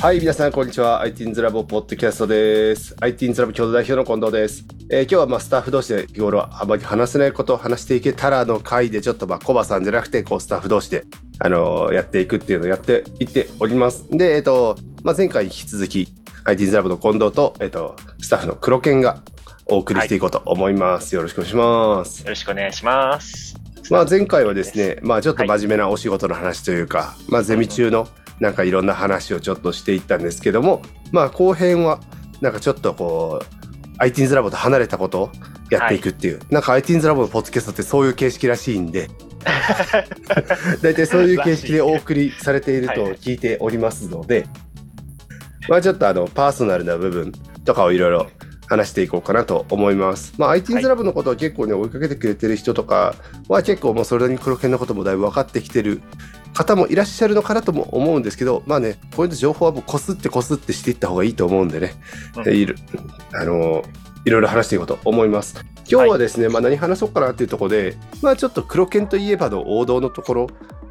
はい、皆さん、こんにちは。ITINS ラボポッドキャストです。ITINS ラボ共同代表の近藤です。えー今日はまあスタッフ同士で日頃あまり話せないことを話していけたらの回で、ちょっとまあコバさんじゃなくて、こうスタッフ同士で、あのーやっていくっていうのをやっていっております。で、えっ、と、まあ、前回に引き続き、ITINS ラボの近藤と、えっ、と、スタッフの黒犬がお送りしていこうと思います。よろしくお願いします。よろしくお願いします。まあ、前回はですね、まあ、ちょっと真面目なお仕事の話というか、まあ、ゼミ中のなんかいろんな話をちょっとしていったんですけども、まあ、後編はなんかちょっとこう ITINS ラボと離れたことをやっていくっていう、なんか ITINS ラボのポッドキャストってそういう形式らしいんで。大体そういう形式でお送りされていると聞いておりますので、まあちょっとあのパーソナルな部分とかをいろいろ話していこうかなと思います。まあ ITINS ラボのことを結構ね追いかけてくれてる人とかは結構もうそれなりに黒犬のこともだいぶ分かってきてる方もいらっしゃるのかなとも思うんですけどまあねこういう情報はもうこすってこすってしていった方がいいと思うんでね、うん。いるあのいろいろ話していこうと思います。今日はですね、まあ何話そうかなっていうところでまあちょっと黒犬といえばの王道のところ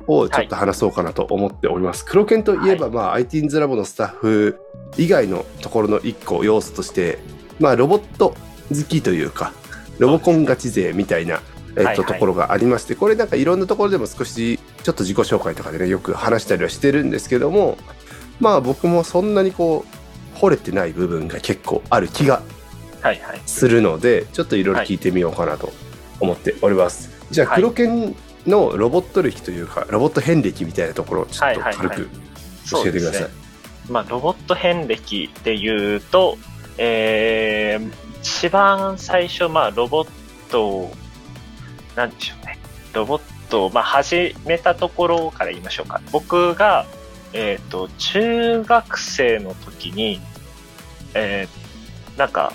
をちょっと話そうかなと思っております。黒犬といえば、まあ ITINS ラボのスタッフ以外のところの一個要素としてまあロボット好きというかロボコンガチ勢みたいな、えっとはいはい。ところがありましてこれなんかいろんなところでも少しちょっと自己紹介とかでねよく話したりはしてるんですけどもまあ僕もそんなにこう惚れてない部分が結構ある気がはいはい。するのでちょっといろいろ聞いてみようかなと思っております、じゃあはい。黒犬のロボット歴というかロボット遍歴みたいなところをちょっと軽く教えてください、ね。まあ、ロボット遍歴で言うと、えー、一番最初、まあ、ロボットを、なんでしょうね。ロボットを、まあ、始めたところから言いましょうか。僕が、えっ、と、中学生の時に、えー、なんか、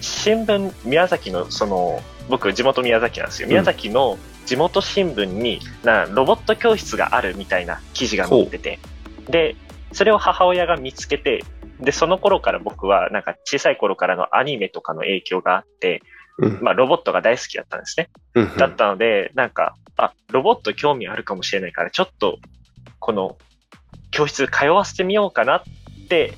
新聞、宮崎の、その、僕、地元宮崎なんですよ。うん宮崎の地元新聞に、な、ロボット教室があるみたいな記事が載ってて、で、それを母親が見つけて、で、その頃から僕は、なんか小さい頃からのアニメとかの影響があって、うんまあ、ロボットが大好きだったんですね。うんだったので、なんか、あ、ロボット興味あるかもしれないから、ちょっと、この、教室通わせてみようかなって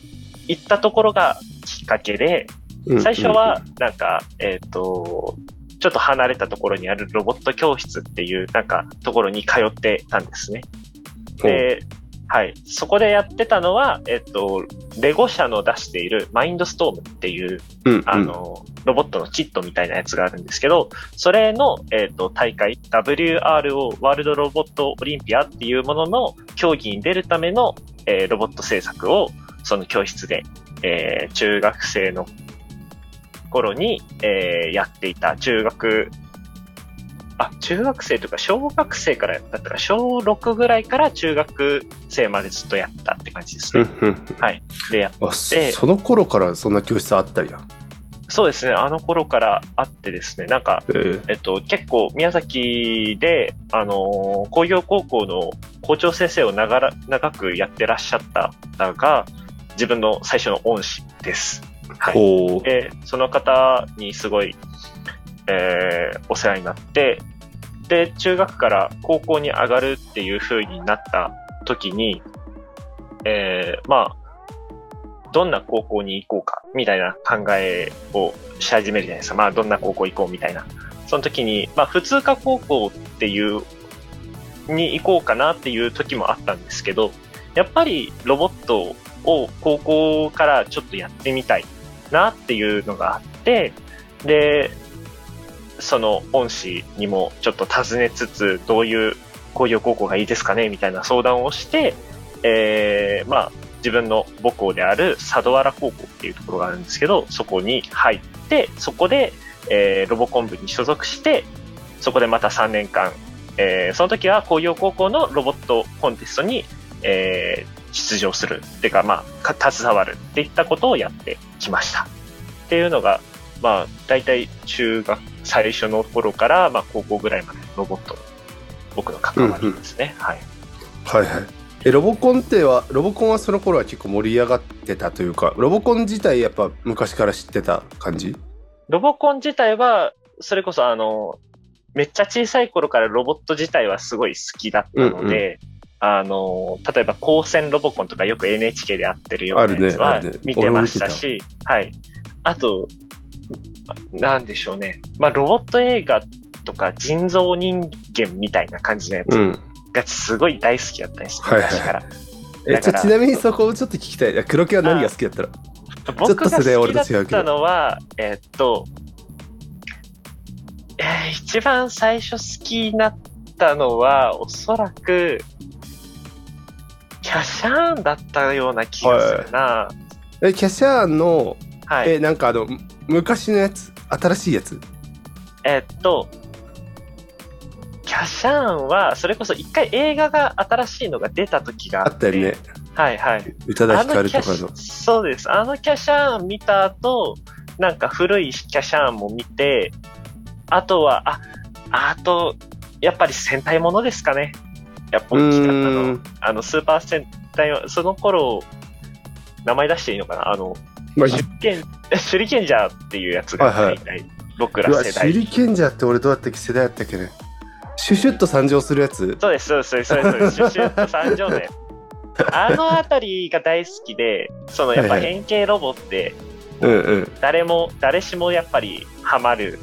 言ったところがきっかけで、うん最初は、なんか、えっ、と、ちょっと離れたところにあるロボット教室っていう、なんか、ところに通ってたんですね。で、はい。そこでやってたのは、えっ、と、レゴ社の出しているマインドストームっていう、うんうんあの、ロボットのキットみたいなやつがあるんですけど、それの、えっ、と、大会、WRO、ワールドロボットオリンピアっていうものの競技に出るための、えーロボット制作を、その教室で、えー中学生の頃に、えーやっていた中学、あ、中学生とか小学生からだったから、小6ぐらいから中学生までずっとやったって感じですね。はい。で、やあそでその頃からそんな教室あったりや。そうですね、あの頃からあってですね、なんか、えーえっと、結構宮崎で、あのー工業高校の校長先生を長ら長くやってらっしゃった方が、自分の最初の恩師です。はい。で、その方にすごい、えーお世話になって、で、中学から高校に上がるっていう風になった時に、えーまあ、どんな高校に行こうか、みたいな考えをし始めるじゃないですか。まあ、どんな高校行こう、みたいな。その時に、まあ、普通科高校っていう、に行こうかなっていう時もあったんですけど、やっぱりロボットを高校からちょっとやってみたいなっていうのがあって、で、その恩師にもちょっと尋ねつつ、どういう工業高校がいいですかねみたいな相談をして、えー、まあ、自分の母校である佐渡原高校っていうところがあるんですけど、そこに入って、そこで、えーロボコン部に所属して、そこでまた3年間、えーその時は工業高校のロボットコンテストに、えー出場するっていうか、まあ、携わるっていったことをやってきました。っていうのが、まあ、大体中学最初の頃から、まあ、高校ぐらいまでロボットの僕の関わりですね。はい。はいはい。え、ロボコンっては、ロボコンはその頃は結構盛り上がってたというか、ロボコン自体やっぱ昔から知ってた感じ？ロボコン自体は、それこそあの、めっちゃ小さい頃からロボット自体はすごい好きだったので、あの、例えば光線ロボコンとかよく NHK でやってるようなやつは見てましたし、はい。あと、なんでしょうね。まあ、ロボット映画とか人造人間みたいな感じのやつうん。がすごい大好きだったんです、はいはい昔から。え、ちょちなみにそこをちょっと聞きたい。黒木は何が好きだったら僕がちょっと世代好きだったのは、えーっと、えー一番最初好きになったのは、おそらく、キャシャーンだったような気がするな。え、キャシャーンの、はい。え、なんかあの、昔のやつ？新しいやつ？えーっと、キャシャーンは、それこそ一回映画が新しいのが出た時があっ、あってたよね。はいはい。宇多田ヒカルとあかの。そうです。あのキャシャーン見た後、なんか古いキャシャーンも見て、あとは、あ、あと、やっぱり戦隊ものですかね。やっぱ大きかったのん。あの、スーパー戦隊は、その頃、名前出していいのかな？あの、まあ、手裏剣、手裏剣ジャーっていうやつがはいはい僕ら世代。手裏剣じゃって俺どうやったっけ？世代やったっけね？シュシュッと参上するやつそうです、そうです、そうです、そうです、シュシュッと三条年。あのあたりが大好きで、そのやっぱはいはい変形ロボって、うんうん。誰も、誰しもやっぱりハマる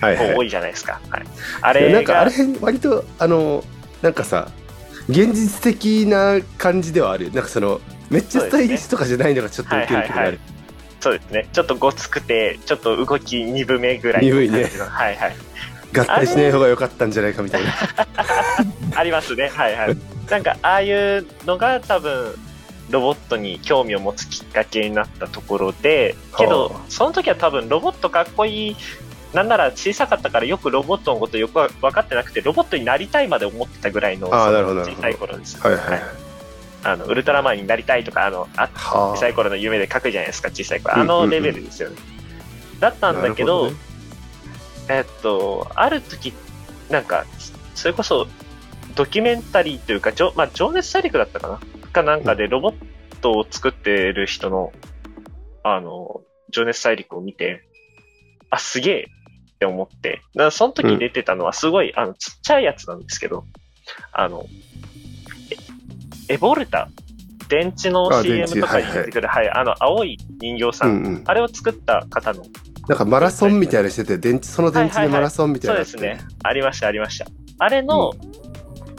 はいはい。子多いじゃないですか。はい。あいやれがなんかあれ、割とあのなんかさ現実的な感じではあるなんかそのめっちゃスタイリッシュとかじゃないのがちょっとウケるけどあはいはいるそうですね。ちょっとごつくて、ちょっと動き鈍めぐらいの鈍いね感じのはいはい。合体しない方が良かったんじゃないかみたいな ありますね。はいはい。なんか、ああいうのが多分、ロボットに興味を持つきっかけになったところで、けどはあ、その時は多分ロボットかっこいい、なんなら小さかったからよくロボットのことよくわ分かってなくて、ロボットになりたいまで思ってたぐらいの小さい頃です。はいはいあの、ウルトラマンになりたいとか、あの、あは小さい頃の夢で書くじゃないですか、小さい頃。うんうんうんあのレベルですよね。だったんだけど、なるえっと、ある時、なんか、それこそ、ドキュメンタリーというか、じょまあ、情熱大陸だったかな？かなんかでロボットを作ってる人の、あの、情熱大陸を見て、あ、すげえ！って思って、だその時出てたのはすごい、あの、ちっちゃいやつなんですけど、あの、エエボルタ、電池のあ CM とかに出てくる、はい、あの、青い人形さん、うんうん。あれを作った方のなんかマラソンみたいなのしてて電池その電池でマラソンみたいそうなのですね。ありました、ありました。あれの、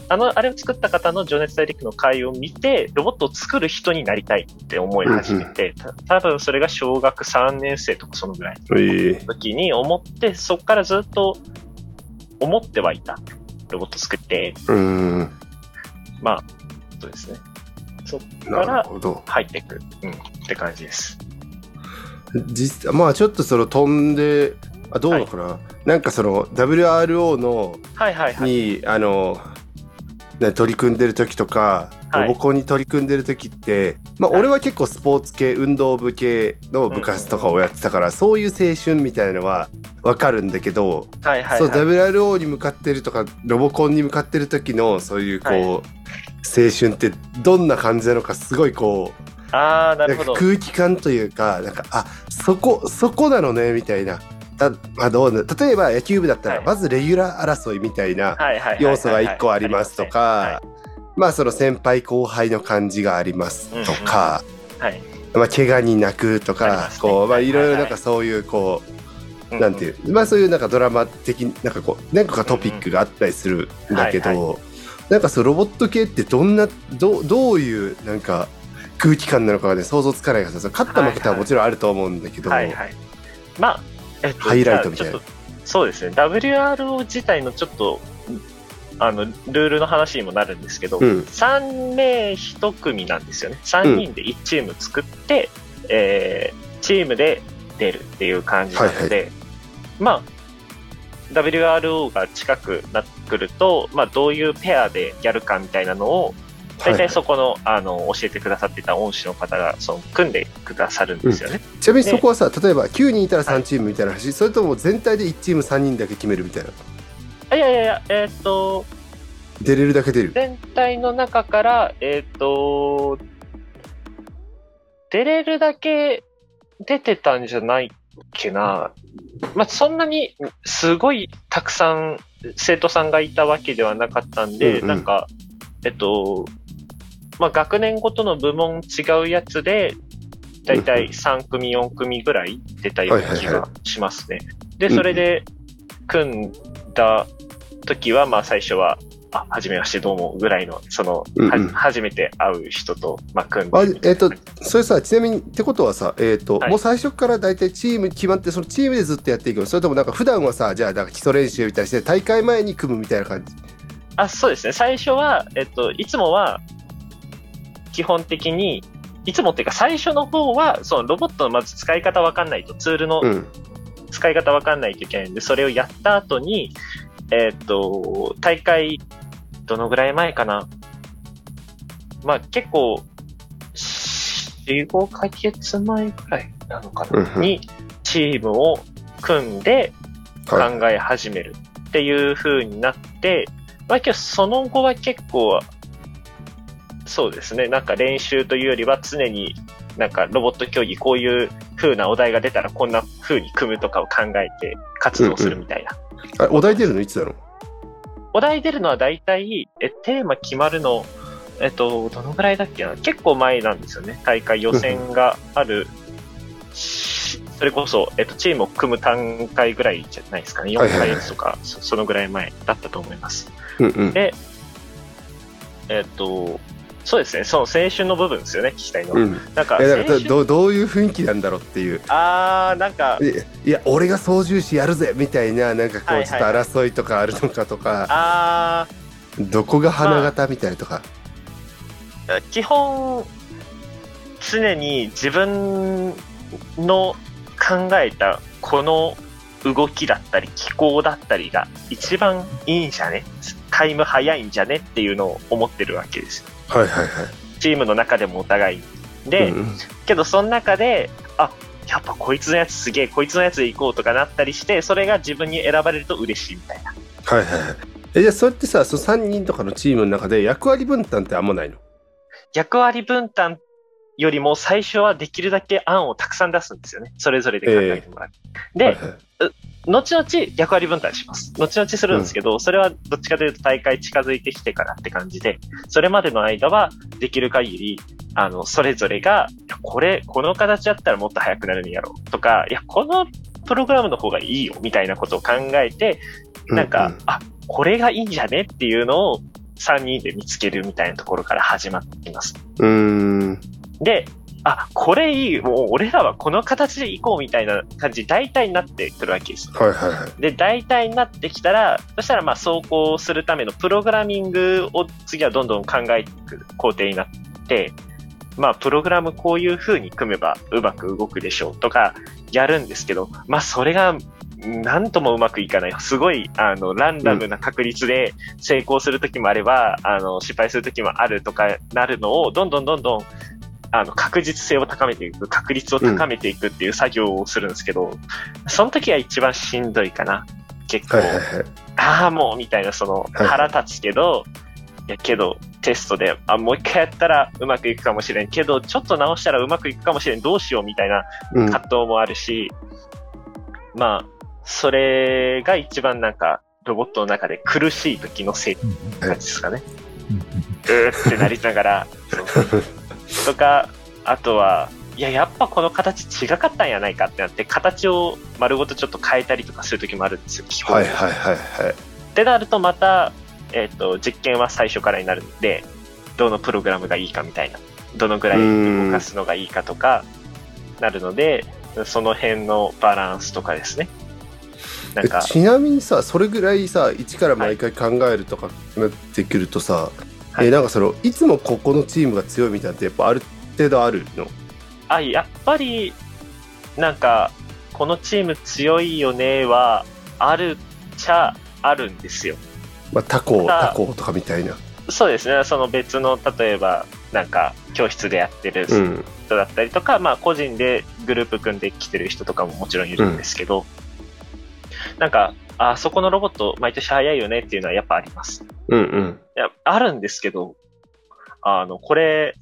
あの、あれを作った方の情熱大陸の回を見て、ロボットを作る人になりたいって思い始めて、た多分それが小学3年生とかそのぐらいえの時に思って、そこからずっと思ってはいた。ロボット作って、えうんまあ、そうですね。そっかなら入っていく、うん、って感じです。実まあちょっとその飛んであどうなのかな、なんかその WRO のはいはいはい。に、あのね取り組んでる時とか、はい。ロボコンに取り組んでる時って、まあ、はい。俺は結構スポーツ系運動部系の部活とかをやってたから、そういう青春みたいなのは分かるんだけど、はいはい、そうはい。WRO に向かってるとかロボコンに向かってる時のそういうこう、はい。青春ってどんな感じなのかすごいこうああ、なるほど。空気感というかなんかあそこそこなのねみたいな。たまあ、どうな例えば野球部だったら、はい。まずレギュラー争いみたいな、要素が1個ありますとか、まあその先輩後輩の感じがありますとか、はい。まあ怪我に泣くとかこうまあはいいろい。ろはいなんかそういうこう、うなんていうまあそういうなんかドラマ的なんかこう何個かトピックがあったりするんだけはいどなんかそうロボット系ってどんなどうどういうなんか空気感なのかがね想像つかないからさ勝った負けたはもちろんあると思うんだけど、はいはい。まあ、えっと、ハイライトみたいなじゃあちょっとそうですね。WRO 自体のちょっと、あの、ルールの話にもなるんですけど、うん3名1組なんですよね。3人で1チーム作って、えーチームで出るっていう感じなので、まあ、WRO が近くなってくると、まあ、どういうペアでやるかみたいなのを、大体そこの、あの、教えてくださってた恩師の方が、その、組んでくださるんですよね。ちなみにそこはさ例えば9人いたら3チームみたいな話、それとも全体で1チーム3人だけ決めるみたいな？あいやいやいや、えーっと、出れるだけ出る？全体の中から、えっ、と、出れるだけ出てたんじゃないっけな。まあ、そんなにすごいたくさん生徒さんがいたわけではなかったんで、うんうん。なんか、えっと、まあ、学年ごとの部門違うやつで、だいたい3組、4組ぐらい出たような気がしますね。で、それで組んだ時は、まあ最初は、あ、はじめましてどうもぐらいの、その、うんうんは初めて会う人と、まあ組んで。あえっ、とそれさちなみにってことはさえっ、と、はいもう最初から大体チーム決まってそのチームでずっとやっていくのそれともなんか普段はさじゃあなんか基礎練習みたいにして大会前に組むみたいな感じあ、そうですね。最初は、えっと、いつもは、基本的に、いつもっていうか最初の方は、そのロボットのまず使い方わかんないと、ツールのうん使い方わかんないといけないんで、それをやった後に、えっと、大会、どのぐらい前かな。まあ結構、4、5ヶ月前ぐらいなのかな。に、チームを組んで、考はいえ始めるっていう風になって、まあけどその後は結構、そうですね、なんか練習というよりは常になんかロボット競技こういう風なお題が出たらこんな風に組むとかを考えて活動するみたいな。あお題出るの？いつだろう？お題出るのは大体、え、テーマ決まるの、えっと、どのぐらいだっけな？結構前なんですよね。大会予選がある。しそれこそ、えっと、チームを組む段階ぐらいじゃないですかね。4はいはいはいヶ月とか、そそのぐらい前だったと思います。うんうんで、えっと、そうですね。その青春の部分ですよね、聞きたいのは。うん。なんか、どどどういう雰囲気なんだろうっていう。あー、なんか、いいや俺が操縦士やるぜみたいななんかこはいうちょっと争いとかあるのかとか、あどこが花形みたいなとか、ー、基本、常に自分の考えたこの動きだったり気候だったりが一番いいんじゃね？タイム早いんじゃね？っていうのを思ってるわけですよ。はいはいはいチームの中でもお互いに。で、うんうんけどその中で、あ、やっぱこいつのやつすげえ、こいつのやつで行こうとかなったりして、それが自分に選ばれると嬉しいみたいな。はいはいはいえじゃあそれってさその3人とかのチームの中で役割分担ってあんまないの？役割分担よりも最初はできるだけ案をたくさん出すんですよね。それぞれで考えてもらう。で、はいはい後々役割分担します。後々するんですけど、それはどっちかというと大会近づいてきてからって感じで、それまでの間はできる限り、あの、それぞれが、これ、この形だったらもっと早くなるんやろうとか、いや、このプログラムの方がいいよみたいなことを考えて、なんか、うんうんあ、これがいいんじゃねっていうのを3人で見つけるみたいなところから始まってきます。うーんで、あ、これいい、もう俺らはこの形で行こうみたいな感じ、大体になってくるわけです。はいはいはいで、大体になってきたら、そしたらまあ走行するためのプログラミングを次はどんどん考えていく工程になって、まあプログラムこういう風に組めばうまく動くでしょうとかやるんですけど、まあそれがなんともうまくいかない。すごい、あの、ランダムな確率で成功するときもあれば、あの、失敗するときもあるとかなるのを、どんどんどんどん、あの、確実性を高めていく、確率を高めていくっていう作業をするんですけど、その時が一番しんどいかな。結構。はいはいはいああ、もう、みたいな、その、はい腹立つけど、いや、けど、テストで、あ、もう一回やったらうまくいくかもしれん。けど、ちょっと直したらうまくいくかもしれん。どうしよう、みたいなうん葛藤もあるし、まあ、それが一番なんか、ロボットの中で苦しい時のせい感じですかね。うーってなりながら、そう とか、あとは、いや、やっぱこの形違かったんやないかってなって、形を丸ごとちょっと変えたりとかする時もあるんですよ、基本はいはいはいはいってなるとまた、えっ、と、実験は最初からになるので、どのプログラムがいいかみたいな、どのぐらい動かすのがいいかとか、なるので、その辺のバランスとかですね。なんかえ、ちなみにさそれぐらいさ一から毎回考えるとかなってくるとさ、はいえなんかそのいつもここのチームが強いみたいなのってやっぱある程度あるの？あ、やっぱり、なんか、このチーム強いよねは、あるっちゃあるんですよ。まあ、他校他校とかみたいなそうですね。その別の、例えば、なんか、教室でやってるうん人だったりとか、まあ個人でグループ組んできてる人とかももちろんいるんですけど、なんか、あそこのロボット毎年早いよねっていうのはやっぱあります。うんうんいや、あるんですけど、あの、これ、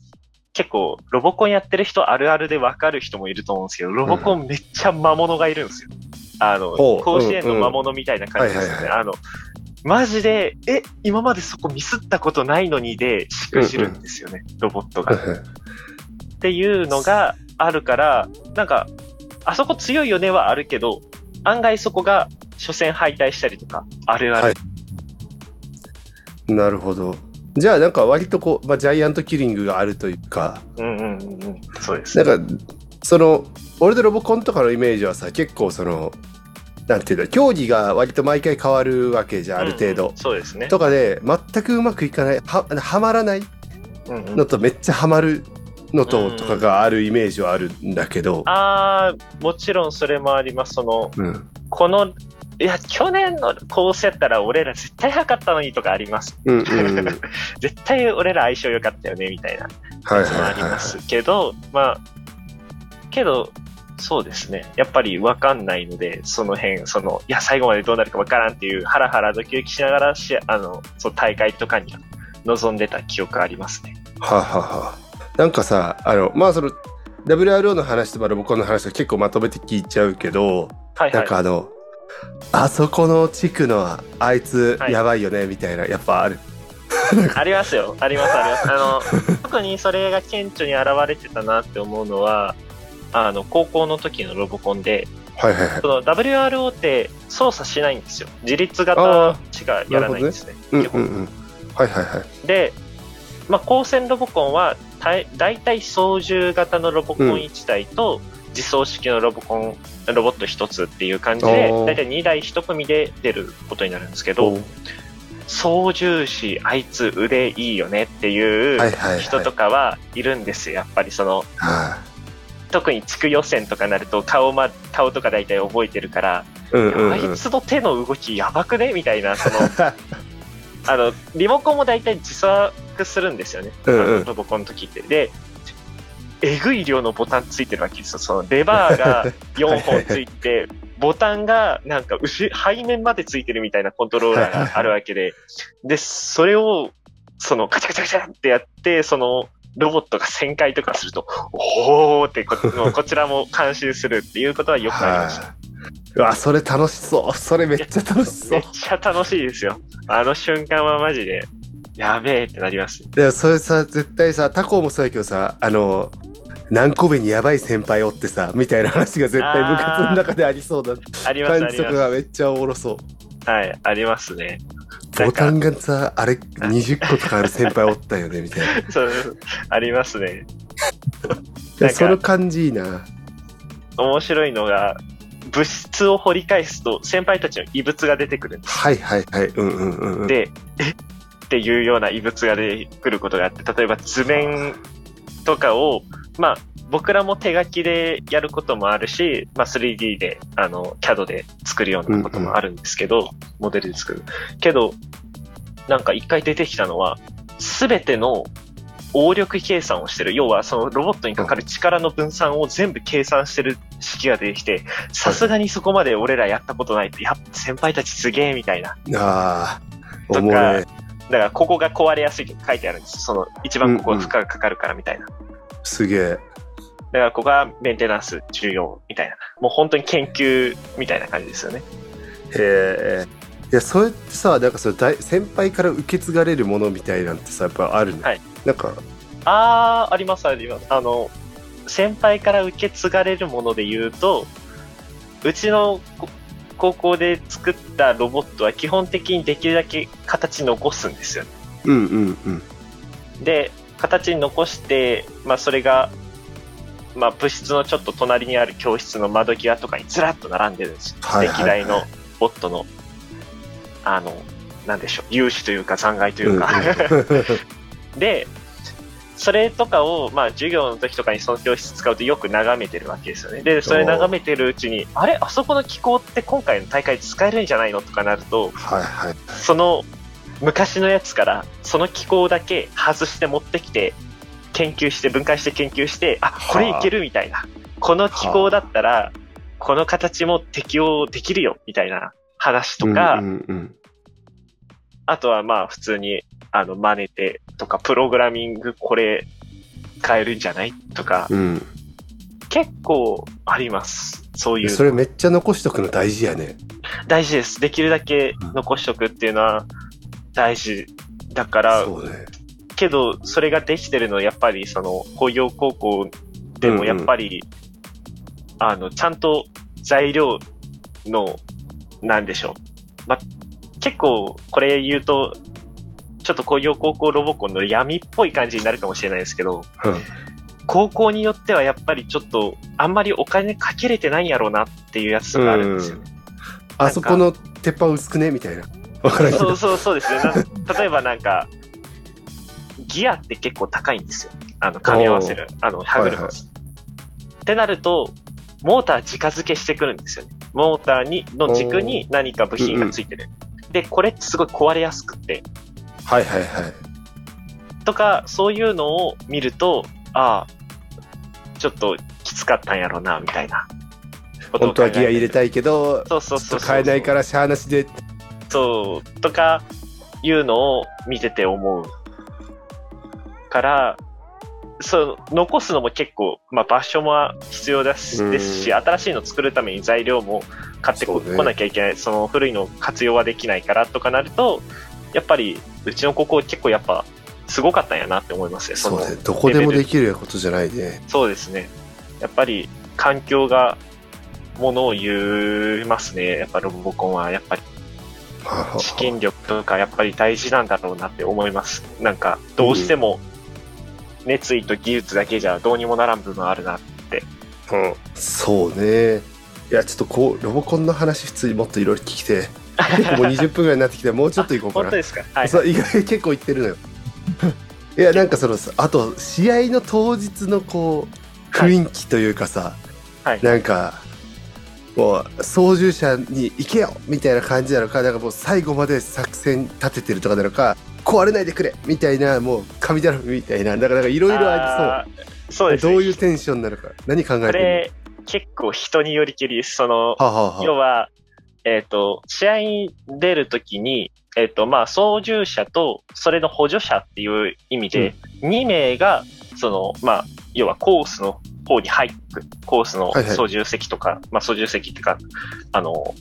結構、ロボコンやってる人あるあるでわかる人もいると思うんですけど、ロボコンめっちゃ魔物がいるんですよ。あの、甲子園の魔物みたいな感じですよね。うんうんはいあの、マジで、え、今までそこミスったことないのにで、しくじるんですよね、ロボットが。っていうのがあるから、なんか、あそこ強いよねはあるけど、案外そこが初戦敗退したりとか、あるある。はいなるほど。じゃあなんか割とこう、まあ、ジャイアントキリングがあるというか、うんうんうんうん。そうです。なんか、その、俺とロボコンとかのイメージはさ、結構その、なんていうんだ、競技が割と毎回変わるわけじゃん、ある程度うんうん。そうですね。とかで、全くうまくいかない、は、はまらないうんうんのとめっちゃハマるのうんととかがあるイメージはあるんだけど、あー、もちろんそれもあります。その、うん。この、いや、去年のコースやったら俺ら絶対測ったのにとかあります。うんうんうん。は い絶対俺ら相性良かったよね、みたいなはいありはますけど、まあ、けど、そうですね。やっぱりわかんないので、その辺、その、いや、最後までどうなるかわからんっていう、ハラハラドキドキしながらし、あの、そう、大会とかに臨んでた記憶ありますね。い。はあはあはあ。なんかさ、あの、まあその、WRO の話とかロボコンの話は結構まとめて聞いちゃうけど、はいはい。なんかあの、あそこの地区のあいつはいやばいよね、みたいな、やっぱある。ありますよ。あります、あります。あの、特にそれが顕著に現れてたなって思うのは、あの、高校の時のロボコンで、はいはいはいそ。の WRO って操作しないんですよ。自立型しかやらないんですね。うん基本うんうん。はいはいはい。で、まあ、光線ロボコンは大体操縦型のロボコン1台と自走式のロボコン、ロボット1つっていう感じで大体2台1組で出ることになるんですけど、操縦士、あいつ腕いいよねっていう人とかはいるんですよ。やっぱりその、は特に地区予選とかになると顔ま、顔とか大体覚えてるから、い。うんうんあうんい。つの手の動きやばくねみたいな、その、あの、リモコンも大体自作するんですよね。うんうんあのロボコンの時って。で、えぐい量のボタンついてるわけですよ。そのレバーが4本ついて、ボタンがなんか後、背面までついてるみたいなコントローラーがあるわけで、で、それを、そのカチャカチャカチャってやって、その、ロボットが旋回とかすると、おーってここちらも監修するっていうことはよくありました。はい。うわ、それ楽しそう。それめっちゃ楽しそうめっ。ちゃ楽しいですよ。あの瞬間はマジで、やべえってなります。でそれさ、絶対さ、他校もそうやけどさ、あの、何個目にやばい先輩おってさ、みたいな話が絶対部活の中でありそうだ。あります、あ感じとかがめっちゃおもろそう。す。はい、ありますね。ボタンがさ、あれ、20個とかある先輩おったよね、みたいな。そう、ありますね。その感じいいな。面白いのが、物質を掘り返すと、先輩たちの異物が出てくるんです。はいはいはい。うんうんうんうん。で、え？っていうような異物が出てくることがあって、例えば図面とかを、まあ、僕らも手書きでやることもあるし、まあ、3D で、あの、CAD で作るようなこともあるんですけど、モデルで作る。けど、なんか一回出てきたのは、すべての応力計算をしてる。要は、そのロボットにかかる力の分散を全部計算してる式が出てきて、さすがにそこまで俺らやったことないって、やっぱ先輩たちすげえみたいな。ああ、とか。だから、ここが壊れやすいと書いてあるんですよ。その、一番ここ負荷がかかるからみたいな。すげえ。だから、ここがメンテナンス重要みたいな。もう本当に研究みたいな感じですよね。へえ。いや、それってさ、なんかその大先輩から受け継がれるものみたいなんてさ、やっぱあるの、はいなんか、あー、あります、あります。あの、先輩から受け継がれるもので言うと、うちのこ高校で作ったロボットは基本的にできるだけ形残すんですよね。うんうんうん。で、形に残して、まあそれが、まあ部室のちょっと隣にある教室の窓際とかにずらっと並んでるんですよ。はいはいはい歴代のボットの、あの、なんでしょう、有志というか残骸というか。で、それとかを、まあ、授業の時とかにその教室使うとよく眺めてるわけですよね。で、それ眺めてるうちに、あれ？あそこの機構って今回の大会で使えるんじゃないの？とかなると、はいはい。その昔のやつから、その機構だけ外して持ってきて、研究して、分解して研究して、あ、これいけるみたいな。この機構だったら、この形も適用できるよ、みたいな話とか、うんうんうん、あとはまあ普通に、あの、真似てとか、プログラミングこれ変えるんじゃないとか、うん。結構あります。そういう。それめっちゃ残しとくの大事やね。大事です。できるだけ残しとくっていうのは大事だから、そうね。けど、それができてるのはやっぱりその工業高校でもやっぱり、あの、ちゃんと材料の、なんでしょう。ま、結構これ言うと、ちょっと工業高校ロボコンの闇っぽい感じになるかもしれないですけど、うん高校によってはやっぱりちょっと、あんまりお金かけれてないんやろうなっていうやつとかあるんですよね。あそこの鉄板薄くね？みたいな。そうそうそうですね。な例えばなんか、ギアって結構高いんですよ。あの、噛み合わせる。あの、歯車、はいってなると、モーター直付けしてくるんですよね。モーターに、の軸に何か部品がついてる。で、これってすごい壊れやすくて、はいはいはい。とか、そういうのを見ると、ああ、ちょっときつかったんやろうな、みたいな本当はギア入れい。たいけど、そうそうそうそう。えないからしゃあなしで。そう、とかいうのを見てて思う。から、そう、残すのも結構、まあ場所も必要だしうんですし、新しいの作るために材料も買ってこ,、なきゃいけない。その古いの活用はできないからとかなると、やっぱり、うちの高校結構やっぱ、すごかったんやなって思いますね。のそうね。どこでもできることじゃないね。そうですね。やっぱり、環境が、ものを言いますね。やっぱロボコンは、やっぱり。資金力とかやっぱり大事なんだろうなって思います。なんか、どうしても、熱意と技術だけじゃどうにもならん部分あるな。うんそうね。いや、ちょっとこう、ロボコンの話普通にもっといろいろ聞きて、もう20分ぐらいになってきて、もうちょっと行こうかな。本当ですか？はい。そう意外に結構行ってるのよ。いや、なんかその、あと、試合の当日のこう、雰囲気というかさ、はい。なんか、もう、操縦者に行けよみたいな感じなのか、なんかもう最後まで作戦立ててるとかなのか、壊れないでくれみたいな、もう神頼みみたいな、だからいろいろありそう。そうですね。どういうテンションなのか、何考えてるこれ、結構人によりきりです。その、のはあ、はあは要は、えっ、と、試合に出るときに、えっ、と、まあ、操縦者と、それの補助者っていう意味で、2名が、その、まあ、要はコースの方に入ってく、コースのはいはい操縦席とか、まあ、操縦席っていうか、あの、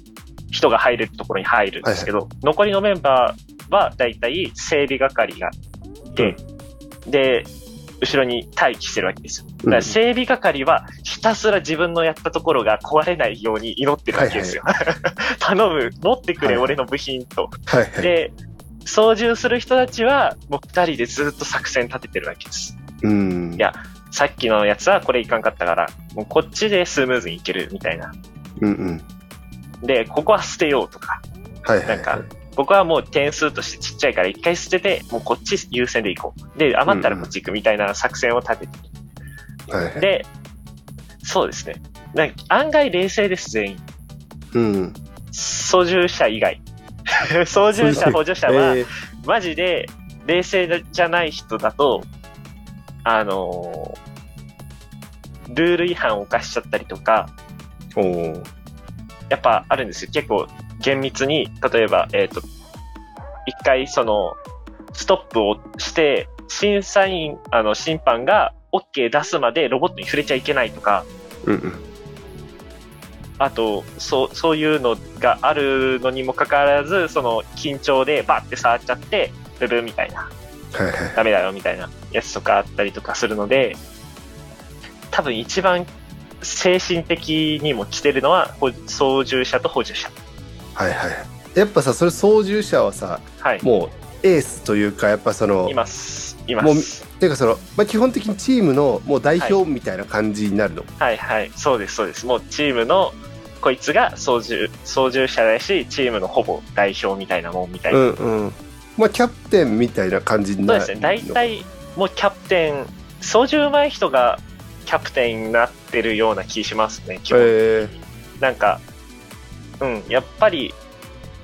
人が入れるところに入るんですけど、残りのメンバーは、だいたい整備係がいて、で、後ろに待機してるわけですよ。だから整備係はひたすら自分のやったところが壊れないように祈ってるわけですよ。頼む、持ってくれ、はいはい俺の部品と。はいはい。で、操縦する人たちはもう二人でずっと作戦立ててるわけです。うん。いやさっきのやつはこれいかんかったから、もうこっちでスムーズにいけるみたいな。うんうん。で、ここは捨てようとか、はいはい、はい。なんかここはもう点数としてちっちゃいから一回捨てて、もうこっち優先でいこう。で、余ったらこっち行くみたいな作戦を立ててはいはい。で、そうですね。なんか案外冷静です、全員。うん。操縦者以外。操縦者、補助者は、えーマジで冷静じゃない人だと、あのールール違反を犯しちゃったりとか、やっぱあるんですよ。結構厳密に、例えば、えっ、と、一回その、ストップをして、審査員、あの、審判が OK 出すまでロボットに触れちゃいけないとか、うんうん。あと、そう、そういうのがあるのにもかかわらず、その、緊張でバッて触っちゃって、ブブーみたいな。ダメだよみたいなやつとかあったりとかするので、多分一番精神的にも来てるのは、ほ操縦者と補助者。はいはい。やっぱさ、それ操縦者はさ、はい。もうエースというか、やっぱその、います。いまもうす。ていうかその、まあ、基本的にチームのもう代表みたいな感じになるの？はいはい。そうです、そうです。もうチームの、こいつが操縦、操縦者だし、チームのほぼ代表みたいなもんみたいな。うんうん。まあ、キャプテンみたいな感じになるそうですね。大体、もうキャプテン、操縦上手い人がキャプテンになってるような気しますね、基本えなんか、うん、やっぱり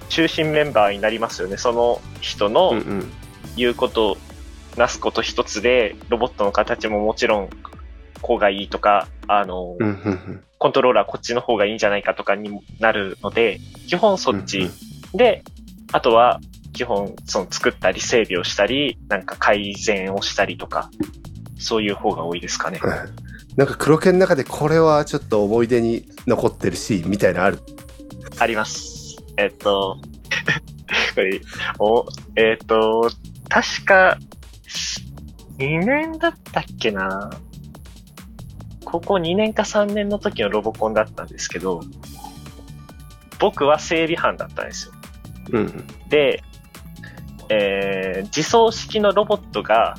中心メンバーになりますよね。その人ー、の。言うこと、なすこと一つで、ロボットの形ももちろん、こうがいいとか、あの、うんうんうん。コントローラーこっちの方がいいんじゃないかとかにもなるので、基本そっち。うんうんで、あとは、基本、その作ったり整備をしたり、なんか改善をしたりとか、そういう方が多いですかね。は いなんか黒犬の中でこれはちょっと思い出に残ってるシーンみたいなのある？あります。えっと、これ、お、えっと、確か、2年だったっけな？高校2年か3年の時のロボコンだったんですけど、僕は整備班だったんですよ。うん。で、えー自走式のロボットが、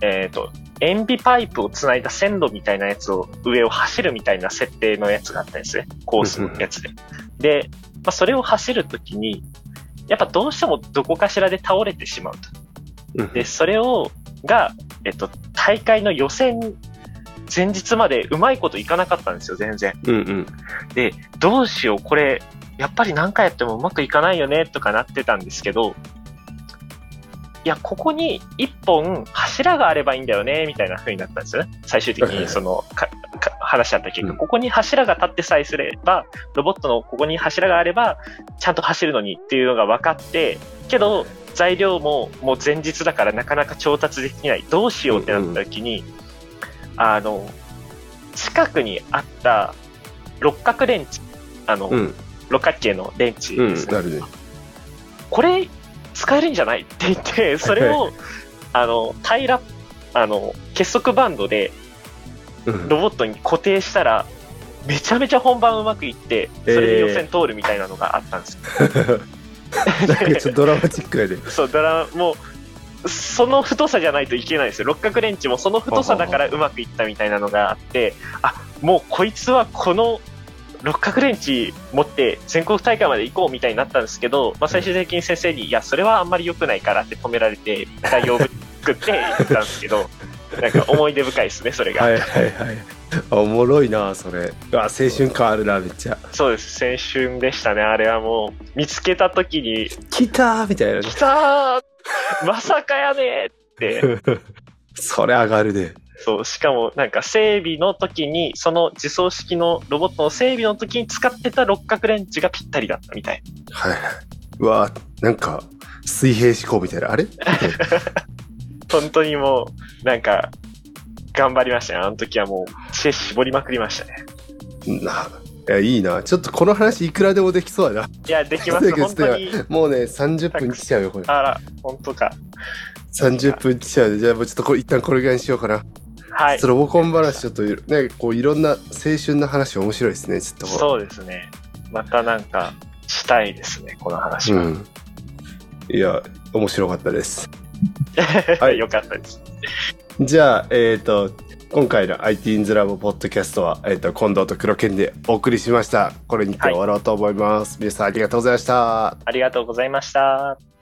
えっ、と、塩ビパイプをつないだ線路みたいなやつを上を走るみたいな設定のやつがあったんですね。コースのやつで。で、まあ、それを走るときに、やっぱどうしてもどこかしらで倒れてしまうと。うん。で、それを、が、えっと、大会の予選前日までうまいこといかなかったんですよ、全然。うんうん。で、どうしよう、これ、やっぱり何回やってもうまくいかないよね、とかなってたんですけど、いや、ここに一本柱があればいいんだよね、みたいな風になったんですよね。最終的にその、話し合った結果、うんここに柱が立ってさえすれば、ロボットのここに柱があれば、ちゃんと走るのにっていうのが分かって、けど、材料ももう前日だからなかなか調達できない。どうしようってなった時に、あの、近くにあった六角レンチ、あの、うん。六角形のレンチうん。ですねなるね。これ使えるんじゃないって言って、それを、あの、平ら、あの、結束バンドでうん。ロボットに固定したら、めちゃめちゃ本番うまくいって、それで予選通るみたいなのがあったんですよ。なんかちょっとドラマチックやで。そう、だからもう、その太さじゃないといけないんですよ。六角レンチもその太さだからうまくいったみたいなのがあって、あ、もうこいつはこの六角レンチ持って全国大会まで行こうみたいになったんですけど、まあ、最終的に先生に、いや、それはあんまり良くないからって止められて、対応ぶ作って行ったんですけど、なんか思い出深いですね、それが。はいはいはい。あおもろいな、それ。あ、青春感あるな、めっちゃ。そうです、青春でしたね、あれはもう、見つけた時に、来たーみたいなね来。たーまさかやねーって。それ上がるで。そう、しかもなんか整備の時に、その自走式のロボットの整備の時に使ってた六角レンチがぴったりだったみたい。はいはい。うわなんか、水平思考みたいな。あれ？本当にもう、なんか、頑張りましたね。あの時はもう、知恵絞りまくりましたね。な、いや、いいな。ちょっとこの話いくらでもできそうやな。いや、できます。本当に。もうね、30分来ちゃうよ、これ。あら、本当か。30分来ちゃうで。じゃあもうちょっとこれ一旦これぐらいにしようかな。はいロボコン話ちょっとね、こういろんな青春の話面白いですね、ちょっとこそうですね。またなんか、したいですね、この話は。うん。いや、面白かったです。はいよかったです。じゃあ、えっ、と、今回の IT インズラボポッドキャストは、えっ、と、近藤と黒剣でお送りしました。これにて終わろうと思います。皆さんありがとうございました。ありがとうございました。